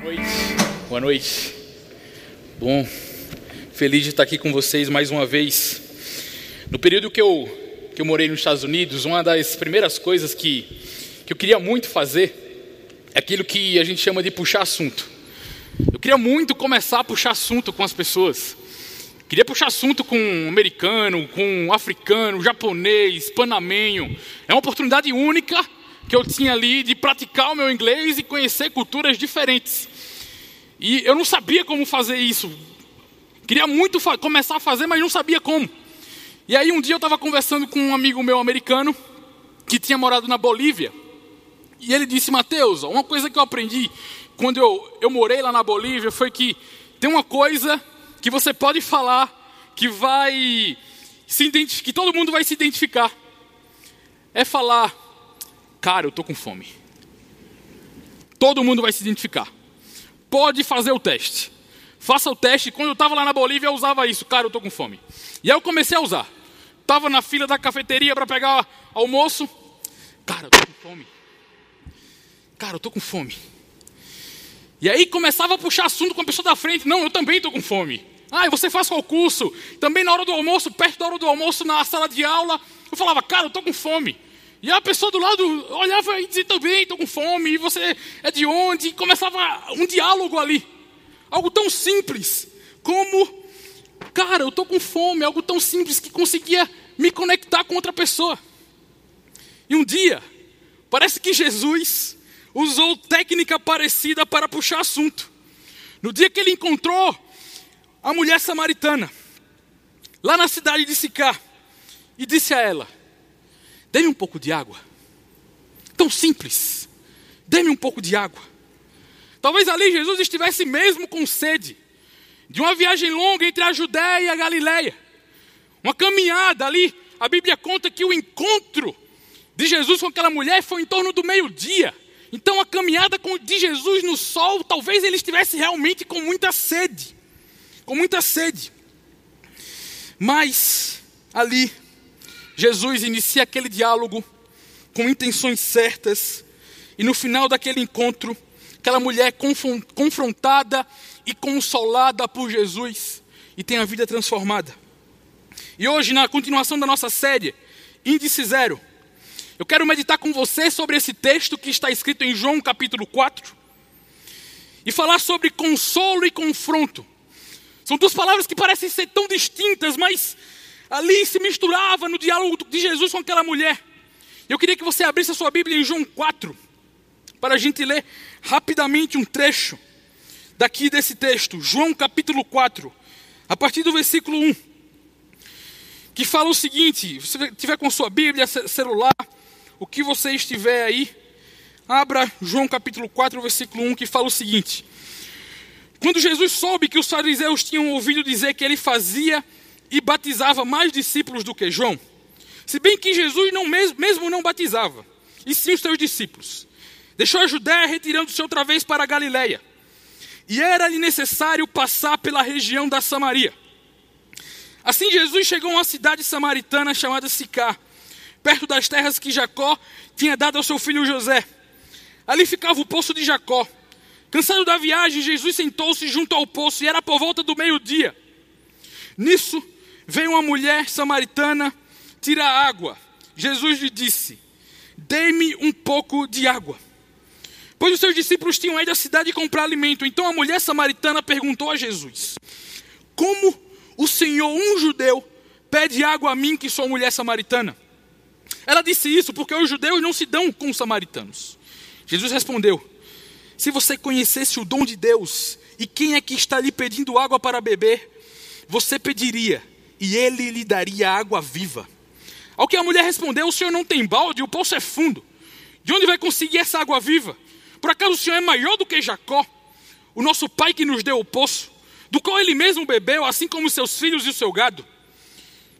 noite. Boa noite. Bom, feliz de estar aqui com vocês mais uma vez. No período que eu, que eu morei nos Estados Unidos, uma das primeiras coisas que, que eu queria muito fazer é aquilo que a gente chama de puxar assunto. Eu queria muito começar a puxar assunto com as pessoas. Queria puxar assunto com um americano, com um africano, japonês, panamenho. É uma oportunidade única que eu tinha ali de praticar o meu inglês e conhecer culturas diferentes. E eu não sabia como fazer isso. Queria muito começar a fazer, mas não sabia como. E aí um dia eu estava conversando com um amigo meu americano que tinha morado na Bolívia. E ele disse, Mateus, uma coisa que eu aprendi quando eu, eu morei lá na Bolívia foi que tem uma coisa que você pode falar que vai se identificar, que todo mundo vai se identificar. É falar, cara, eu tô com fome. Todo mundo vai se identificar. Pode fazer o teste. Faça o teste. Quando eu estava lá na Bolívia, eu usava isso. Cara, eu tô com fome. E aí eu comecei a usar. Estava na fila da cafeteria para pegar almoço. Cara, eu tô com fome. Cara, eu tô com fome. E aí começava a puxar assunto com a pessoa da frente. Não, eu também estou com fome. Ah, e você faz qual curso? Também na hora do almoço, perto da hora do almoço, na sala de aula, eu falava, cara, eu estou com fome. E a pessoa do lado olhava e dizia também, estou com fome. E você é de onde? E começava um diálogo ali. Algo tão simples como, cara, eu estou com fome. Algo tão simples que conseguia me conectar com outra pessoa. E um dia, parece que Jesus usou técnica parecida para puxar assunto. No dia que ele encontrou a mulher samaritana, lá na cidade de Sicá, e disse a ela: Dê-me um pouco de água. Tão simples. Dê-me um pouco de água. Talvez ali Jesus estivesse mesmo com sede de uma viagem longa entre a Judéia e a Galiléia. Uma caminhada ali. A Bíblia conta que o encontro de Jesus com aquela mulher foi em torno do meio-dia. Então a caminhada de Jesus no sol, talvez ele estivesse realmente com muita sede com muita sede. Mas ali, Jesus inicia aquele diálogo com intenções certas, e no final daquele encontro, aquela mulher confrontada e consolada por Jesus e tem a vida transformada. E hoje, na continuação da nossa série, Índice Zero, eu quero meditar com você sobre esse texto que está escrito em João capítulo 4 e falar sobre consolo e confronto. São duas palavras que parecem ser tão distintas, mas ali se misturava no diálogo de Jesus com aquela mulher. Eu queria que você abrisse a sua Bíblia em João 4, para a gente ler rapidamente um trecho daqui desse texto, João capítulo 4, a partir do versículo 1, que fala o seguinte: se você tiver com sua Bíblia, celular, o que você estiver aí, abra João capítulo 4, versículo 1, que fala o seguinte: quando Jesus soube que os fariseus tinham ouvido dizer que ele fazia e batizava mais discípulos do que João, se bem que Jesus não mesmo, não batizava, e sim os seus discípulos, deixou a Judéia retirando-se outra vez para a Galiléia. E era-lhe necessário passar pela região da Samaria. Assim Jesus chegou a uma cidade samaritana chamada Sicá, perto das terras que Jacó tinha dado ao seu filho José. Ali ficava o poço de Jacó. Cansado da viagem, Jesus sentou-se junto ao poço e era por volta do meio-dia. Nisso, veio uma mulher samaritana tirar água. Jesus lhe disse: Dê-me um pouco de água. Pois os seus discípulos tinham ido à cidade comprar alimento. Então a mulher samaritana perguntou a Jesus: Como o Senhor, um judeu, pede água a mim, que sou mulher samaritana? Ela disse isso porque os judeus não se dão com os samaritanos. Jesus respondeu: se você conhecesse o dom de Deus e quem é que está lhe pedindo água para beber, você pediria e ele lhe daria água viva. Ao que a mulher respondeu: O senhor não tem balde, o poço é fundo. De onde vai conseguir essa água viva? Por acaso o senhor é maior do que Jacó, o nosso pai que nos deu o poço, do qual ele mesmo bebeu, assim como seus filhos e o seu gado?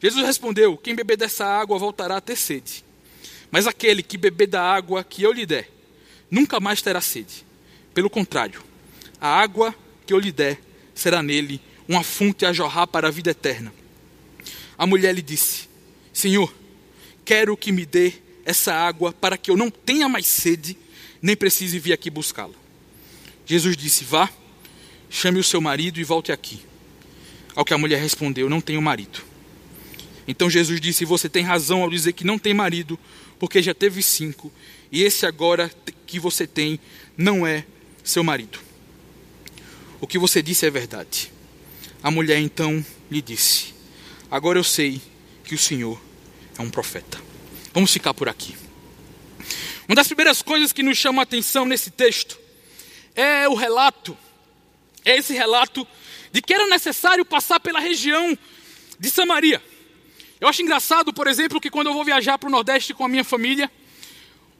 Jesus respondeu: Quem beber dessa água voltará a ter sede. Mas aquele que beber da água que eu lhe der, nunca mais terá sede. Pelo contrário, a água que eu lhe der será nele uma fonte a jorrar para a vida eterna. A mulher lhe disse: Senhor, quero que me dê essa água para que eu não tenha mais sede, nem precise vir aqui buscá-la. Jesus disse: Vá, chame o seu marido e volte aqui. Ao que a mulher respondeu: Não tenho marido. Então Jesus disse: Você tem razão ao dizer que não tem marido, porque já teve cinco, e esse agora que você tem não é seu marido. O que você disse é verdade. A mulher então lhe disse: Agora eu sei que o Senhor é um profeta. Vamos ficar por aqui. Uma das primeiras coisas que nos chama a atenção nesse texto é o relato, é esse relato de que era necessário passar pela região de Samaria. Eu acho engraçado, por exemplo, que quando eu vou viajar para o Nordeste com a minha família,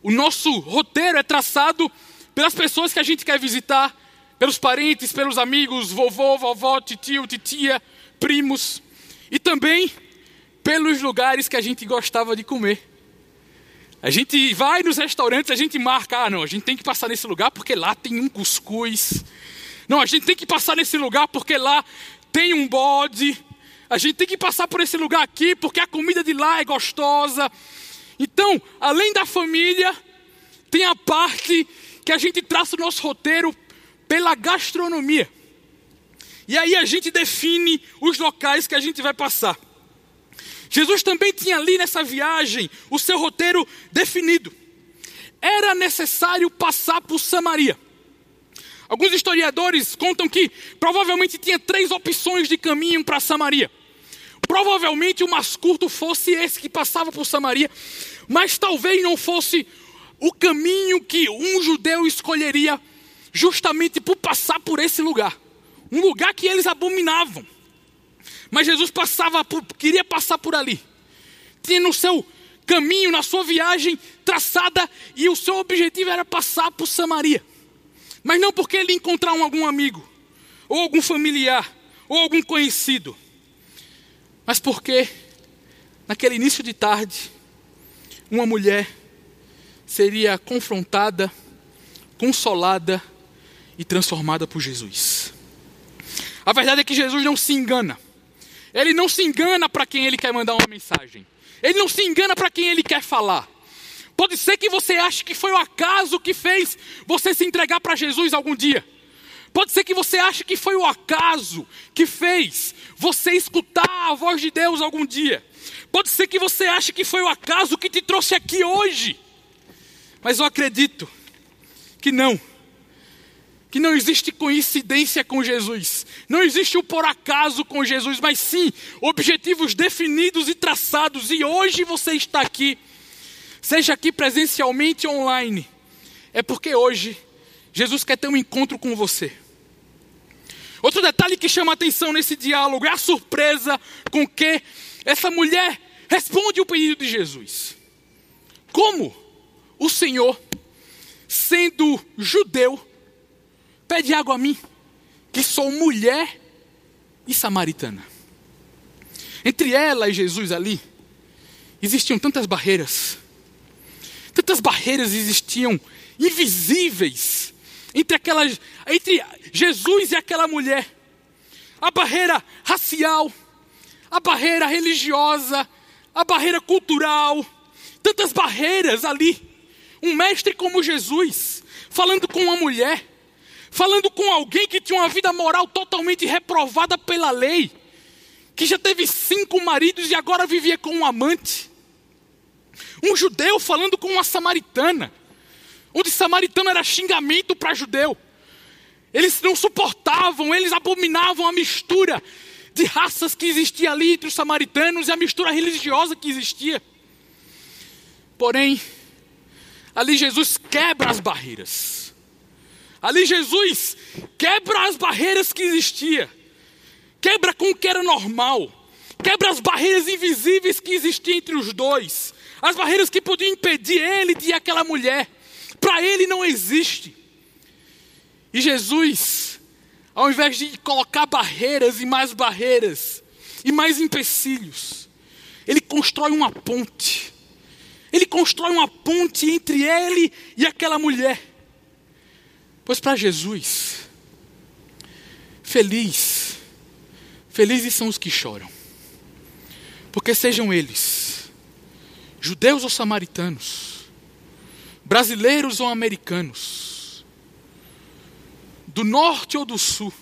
o nosso roteiro é traçado pelas pessoas que a gente quer visitar, pelos parentes, pelos amigos, vovô, vovó, tio, titia, primos, e também pelos lugares que a gente gostava de comer. A gente vai nos restaurantes, a gente marca, ah, não, a gente tem que passar nesse lugar porque lá tem um cuscuz. Não, a gente tem que passar nesse lugar porque lá tem um bode. A gente tem que passar por esse lugar aqui porque a comida de lá é gostosa. Então, além da família, tem a parte que a gente traça o nosso roteiro pela gastronomia. E aí a gente define os locais que a gente vai passar. Jesus também tinha ali nessa viagem o seu roteiro definido. Era necessário passar por Samaria. Alguns historiadores contam que provavelmente tinha três opções de caminho para Samaria. Provavelmente o mais curto fosse esse que passava por Samaria, mas talvez não fosse o caminho que um judeu escolheria justamente por passar por esse lugar. Um lugar que eles abominavam. Mas Jesus passava por, queria passar por ali. Tinha no seu caminho, na sua viagem traçada, e o seu objetivo era passar por Samaria. Mas não porque ele encontrar um, algum amigo, ou algum familiar, ou algum conhecido. Mas porque, naquele início de tarde, uma mulher seria confrontada, consolada e transformada por Jesus. A verdade é que Jesus não se engana. Ele não se engana para quem ele quer mandar uma mensagem. Ele não se engana para quem ele quer falar. Pode ser que você ache que foi o acaso que fez você se entregar para Jesus algum dia. Pode ser que você ache que foi o acaso que fez você escutar a voz de Deus algum dia. Pode ser que você ache que foi o acaso que te trouxe aqui hoje. Mas eu acredito que não que não existe coincidência com Jesus, não existe o por acaso com Jesus, mas sim objetivos definidos e traçados. E hoje você está aqui, seja aqui presencialmente ou online, é porque hoje Jesus quer ter um encontro com você. Outro detalhe que chama atenção nesse diálogo é a surpresa com que essa mulher responde o pedido de Jesus. Como o Senhor, sendo judeu, Pede água a mim, que sou mulher e samaritana. Entre ela e Jesus ali, existiam tantas barreiras. Tantas barreiras existiam invisíveis entre aquelas entre Jesus e aquela mulher. A barreira racial, a barreira religiosa, a barreira cultural, tantas barreiras ali. Um mestre como Jesus falando com uma mulher falando com alguém que tinha uma vida moral totalmente reprovada pela lei, que já teve cinco maridos e agora vivia com um amante. Um judeu falando com uma samaritana, onde samaritano era xingamento para judeu. Eles não suportavam, eles abominavam a mistura de raças que existia ali entre os samaritanos e a mistura religiosa que existia. Porém, ali Jesus quebra as barreiras. Ali Jesus quebra as barreiras que existiam, quebra com o que era normal, quebra as barreiras invisíveis que existiam entre os dois, as barreiras que podiam impedir ele de ir àquela mulher. Para ele não existe. E Jesus, ao invés de colocar barreiras e mais barreiras e mais empecilhos, ele constrói uma ponte. Ele constrói uma ponte entre ele e aquela mulher. Pois para Jesus, feliz, felizes são os que choram, porque sejam eles judeus ou samaritanos, brasileiros ou americanos, do norte ou do sul,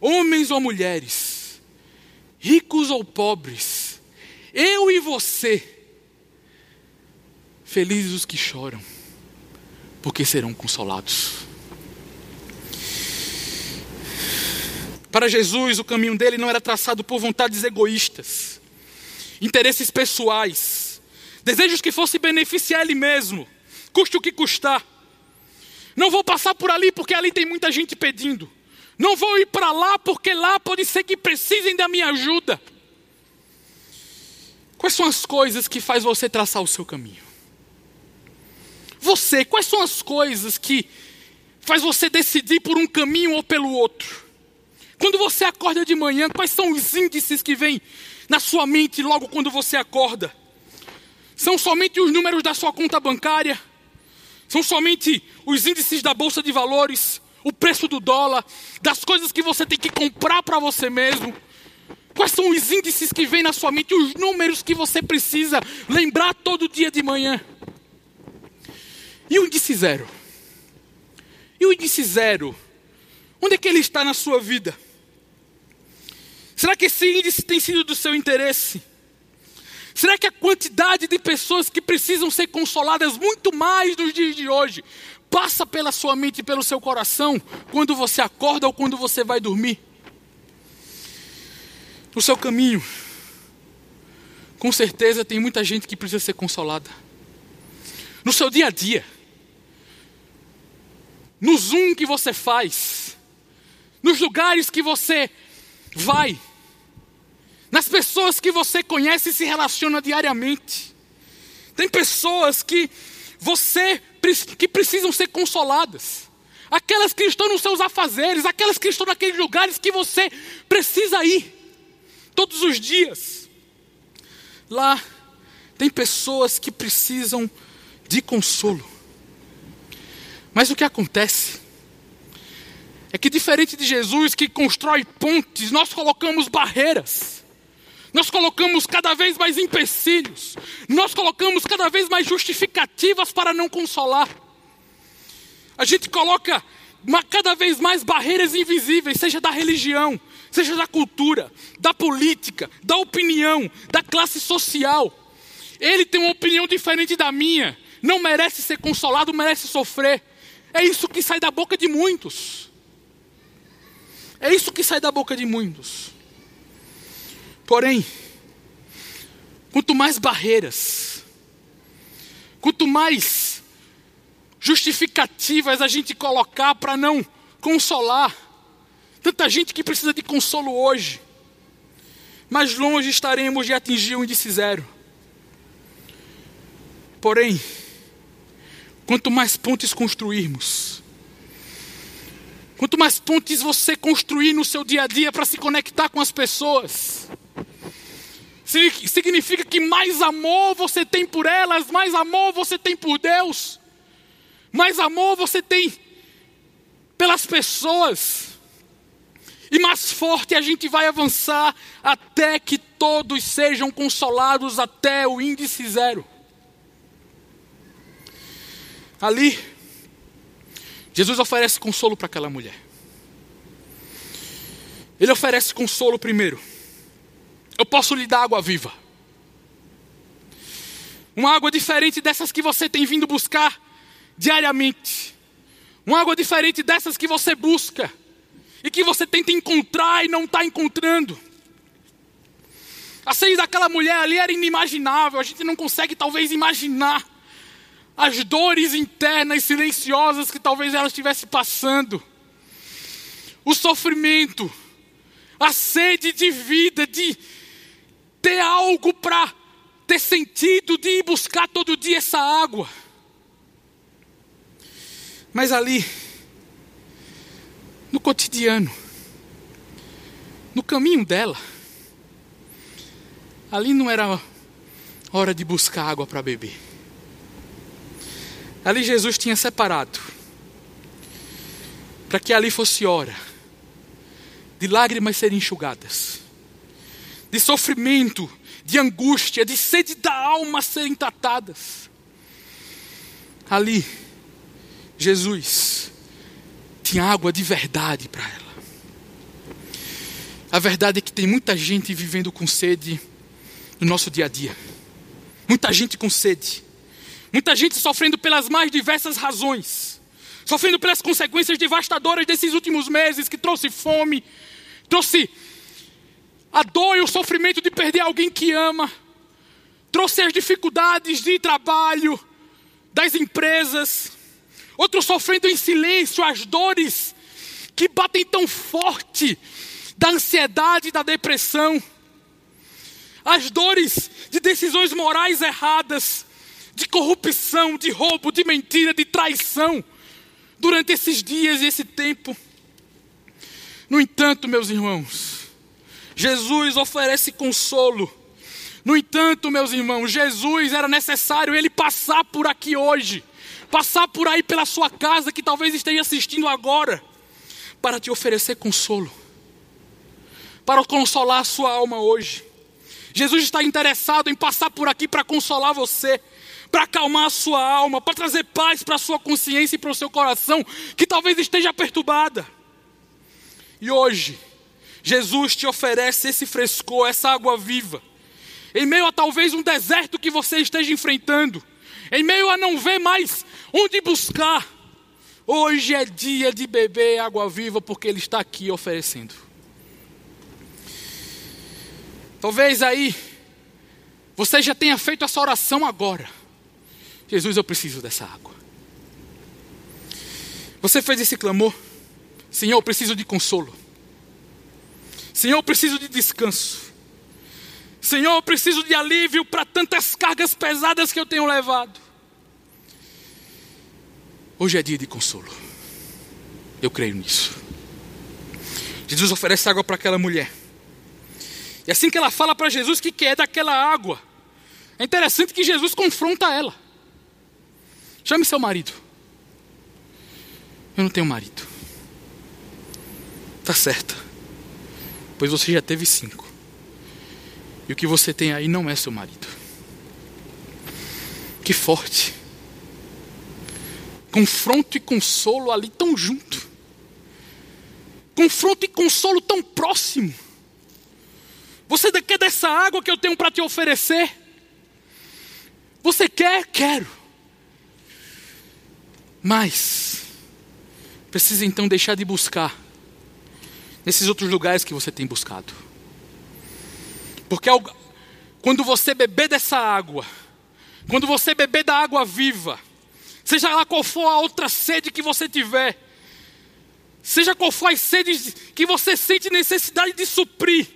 homens ou mulheres, ricos ou pobres, eu e você, felizes os que choram, porque serão consolados. Para Jesus, o caminho dele não era traçado por vontades egoístas, interesses pessoais, desejos que fossem beneficiar ele mesmo, custe o que custar. Não vou passar por ali porque ali tem muita gente pedindo. Não vou ir para lá porque lá pode ser que precisem da minha ajuda. Quais são as coisas que faz você traçar o seu caminho? Você, quais são as coisas que faz você decidir por um caminho ou pelo outro? Quando você acorda de manhã, quais são os índices que vêm na sua mente logo quando você acorda? São somente os números da sua conta bancária? São somente os índices da bolsa de valores, o preço do dólar, das coisas que você tem que comprar para você mesmo? Quais são os índices que vêm na sua mente, os números que você precisa lembrar todo dia de manhã? E o índice zero? E o índice zero? Onde é que ele está na sua vida? Será que esse índice tem sido do seu interesse? Será que a quantidade de pessoas que precisam ser consoladas muito mais nos dias de hoje passa pela sua mente e pelo seu coração quando você acorda ou quando você vai dormir? No seu caminho, com certeza tem muita gente que precisa ser consolada. No seu dia a dia, no zoom que você faz, nos lugares que você vai, nas pessoas que você conhece e se relaciona diariamente. Tem pessoas que você que precisam ser consoladas. Aquelas que estão nos seus afazeres, aquelas que estão naqueles lugares que você precisa ir todos os dias. Lá tem pessoas que precisam de consolo. Mas o que acontece é que diferente de Jesus que constrói pontes, nós colocamos barreiras. Nós colocamos cada vez mais empecilhos, nós colocamos cada vez mais justificativas para não consolar. A gente coloca cada vez mais barreiras invisíveis, seja da religião, seja da cultura, da política, da opinião, da classe social. Ele tem uma opinião diferente da minha, não merece ser consolado, merece sofrer. É isso que sai da boca de muitos. É isso que sai da boca de muitos. Porém, quanto mais barreiras, quanto mais justificativas a gente colocar para não consolar, tanta gente que precisa de consolo hoje, mais longe estaremos de atingir o índice zero. Porém, quanto mais pontes construirmos, quanto mais pontes você construir no seu dia a dia para se conectar com as pessoas, significa que mais amor você tem por elas, mais amor você tem por Deus, mais amor você tem pelas pessoas, e mais forte a gente vai avançar até que todos sejam consolados até o índice zero. Ali, Jesus oferece consolo para aquela mulher. Ele oferece consolo primeiro eu posso lhe dar água viva. Uma água diferente dessas que você tem vindo buscar diariamente. Uma água diferente dessas que você busca e que você tenta encontrar e não está encontrando. A sede daquela mulher ali era inimaginável, a gente não consegue talvez imaginar as dores internas silenciosas que talvez ela estivesse passando, o sofrimento, a sede de vida, de, ter algo para ter sentido de ir buscar todo dia essa água. Mas ali, no cotidiano, no caminho dela, ali não era hora de buscar água para beber. Ali Jesus tinha separado para que ali fosse hora de lágrimas serem enxugadas de sofrimento, de angústia, de sede da alma serem tratadas. Ali, Jesus tinha água de verdade para ela. A verdade é que tem muita gente vivendo com sede no nosso dia a dia. Muita gente com sede. Muita gente sofrendo pelas mais diversas razões. Sofrendo pelas consequências devastadoras desses últimos meses que trouxe fome, trouxe a dor e o sofrimento de perder alguém que ama, trouxe as dificuldades de trabalho, das empresas, outros sofrendo em silêncio as dores que batem tão forte da ansiedade, da depressão, as dores de decisões morais erradas, de corrupção, de roubo, de mentira, de traição, durante esses dias e esse tempo. No entanto, meus irmãos, Jesus oferece consolo. No entanto, meus irmãos, Jesus era necessário ele passar por aqui hoje, passar por aí pela sua casa que talvez esteja assistindo agora, para te oferecer consolo para consolar a sua alma hoje. Jesus está interessado em passar por aqui para consolar você, para acalmar a sua alma, para trazer paz para a sua consciência e para o seu coração, que talvez esteja perturbada. E hoje, Jesus te oferece esse frescor, essa água viva, em meio a talvez um deserto que você esteja enfrentando, em meio a não ver mais onde buscar. Hoje é dia de beber água viva, porque Ele está aqui oferecendo. Talvez aí você já tenha feito essa oração agora. Jesus, eu preciso dessa água. Você fez esse clamor? Senhor, eu preciso de consolo. Senhor, eu preciso de descanso. Senhor, eu preciso de alívio para tantas cargas pesadas que eu tenho levado. Hoje é dia de consolo. Eu creio nisso. Jesus oferece água para aquela mulher. E assim que ela fala para Jesus que quer daquela água, é interessante que Jesus confronta ela. Chame seu marido. Eu não tenho marido. Tá certo. Pois você já teve cinco. E o que você tem aí não é seu marido. Que forte. Confronto e consolo ali tão junto. Confronto e consolo tão próximo. Você quer dessa água que eu tenho para te oferecer? Você quer? Quero. Mas, precisa então deixar de buscar nesses outros lugares que você tem buscado. Porque quando você beber dessa água, quando você beber da água viva, seja lá qual for a outra sede que você tiver, seja qual for as sedes que você sente necessidade de suprir,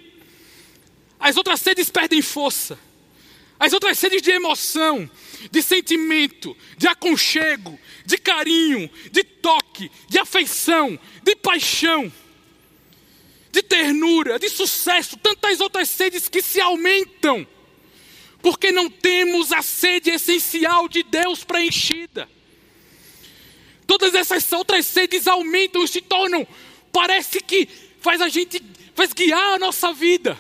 as outras sedes perdem força. As outras sedes de emoção, de sentimento, de aconchego, de carinho, de toque, de afeição, de paixão, de ternura, de sucesso, tantas outras sedes que se aumentam, porque não temos a sede essencial de Deus preenchida. Todas essas outras sedes aumentam e se tornam, parece que faz a gente, faz guiar a nossa vida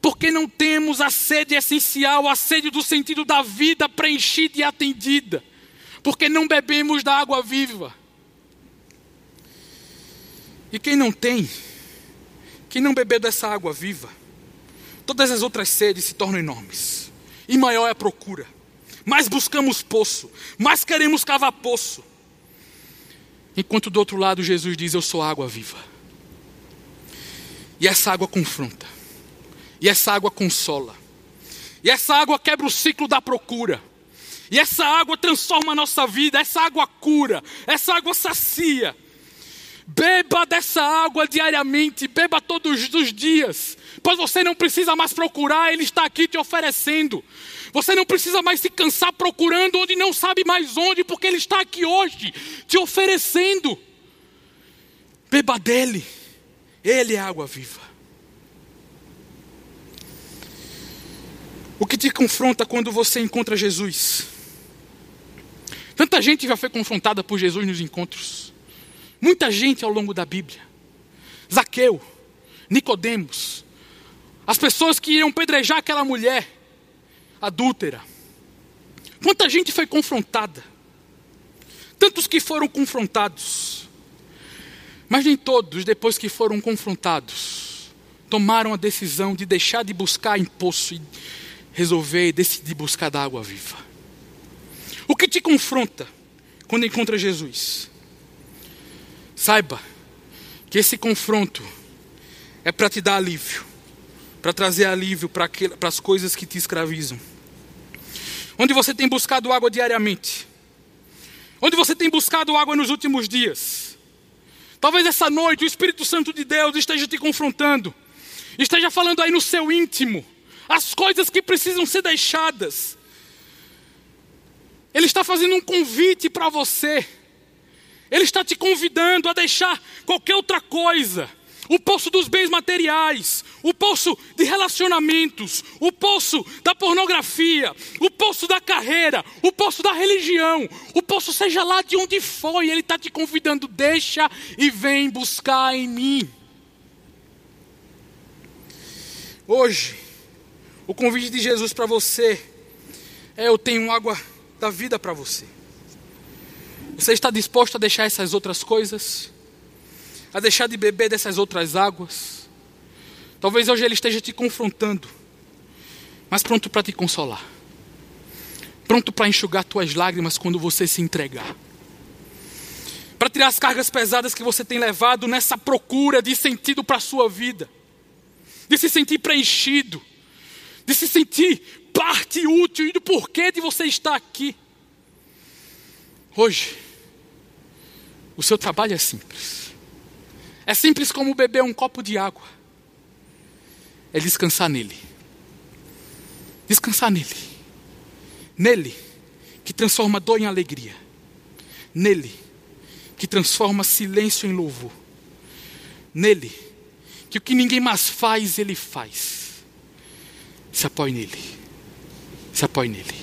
porque não temos a sede essencial, a sede do sentido da vida preenchida e atendida, porque não bebemos da água viva. E quem não tem, quem não bebeu dessa água viva, todas as outras sedes se tornam enormes, e maior é a procura. Mais buscamos poço, mais queremos cavar poço. Enquanto do outro lado Jesus diz: Eu sou água viva. E essa água confronta. E essa água consola. E essa água quebra o ciclo da procura. E essa água transforma a nossa vida, essa água cura, essa água sacia. Beba dessa água diariamente, beba todos os dias, pois você não precisa mais procurar, Ele está aqui te oferecendo. Você não precisa mais se cansar procurando onde não sabe mais onde, porque Ele está aqui hoje te oferecendo. Beba dele, Ele é água viva. O que te confronta quando você encontra Jesus? Tanta gente já foi confrontada por Jesus nos encontros. Muita gente ao longo da Bíblia. Zaqueu, Nicodemos, as pessoas que iam pedrejar aquela mulher adúltera. Quanta gente foi confrontada? Tantos que foram confrontados. Mas nem todos, depois que foram confrontados, tomaram a decisão de deixar de buscar poço e resolver e decidir buscar da água viva. O que te confronta quando encontra Jesus? Saiba que esse confronto é para te dar alívio, para trazer alívio para as coisas que te escravizam. Onde você tem buscado água diariamente? Onde você tem buscado água nos últimos dias? Talvez essa noite o Espírito Santo de Deus esteja te confrontando, esteja falando aí no seu íntimo, as coisas que precisam ser deixadas. Ele está fazendo um convite para você, ele está te convidando a deixar qualquer outra coisa o poço dos bens materiais, o poço de relacionamentos, o poço da pornografia, o poço da carreira, o poço da religião, o poço seja lá de onde for, e Ele está te convidando, deixa e vem buscar em mim. Hoje, o convite de Jesus para você é: eu tenho água da vida para você. Você está disposto a deixar essas outras coisas? a deixar de beber dessas outras águas. Talvez hoje ele esteja te confrontando, mas pronto para te consolar. Pronto para enxugar tuas lágrimas quando você se entregar. Para tirar as cargas pesadas que você tem levado nessa procura de sentido para a sua vida. De se sentir preenchido. De se sentir parte útil e do porquê de você estar aqui. Hoje, o seu trabalho é simples é simples como beber um copo de água. É descansar nele. Descansar nele. Nele, que transforma dor em alegria. Nele, que transforma silêncio em louvor. Nele, que o que ninguém mais faz, ele faz. Se apoie nele. Se apoie nele.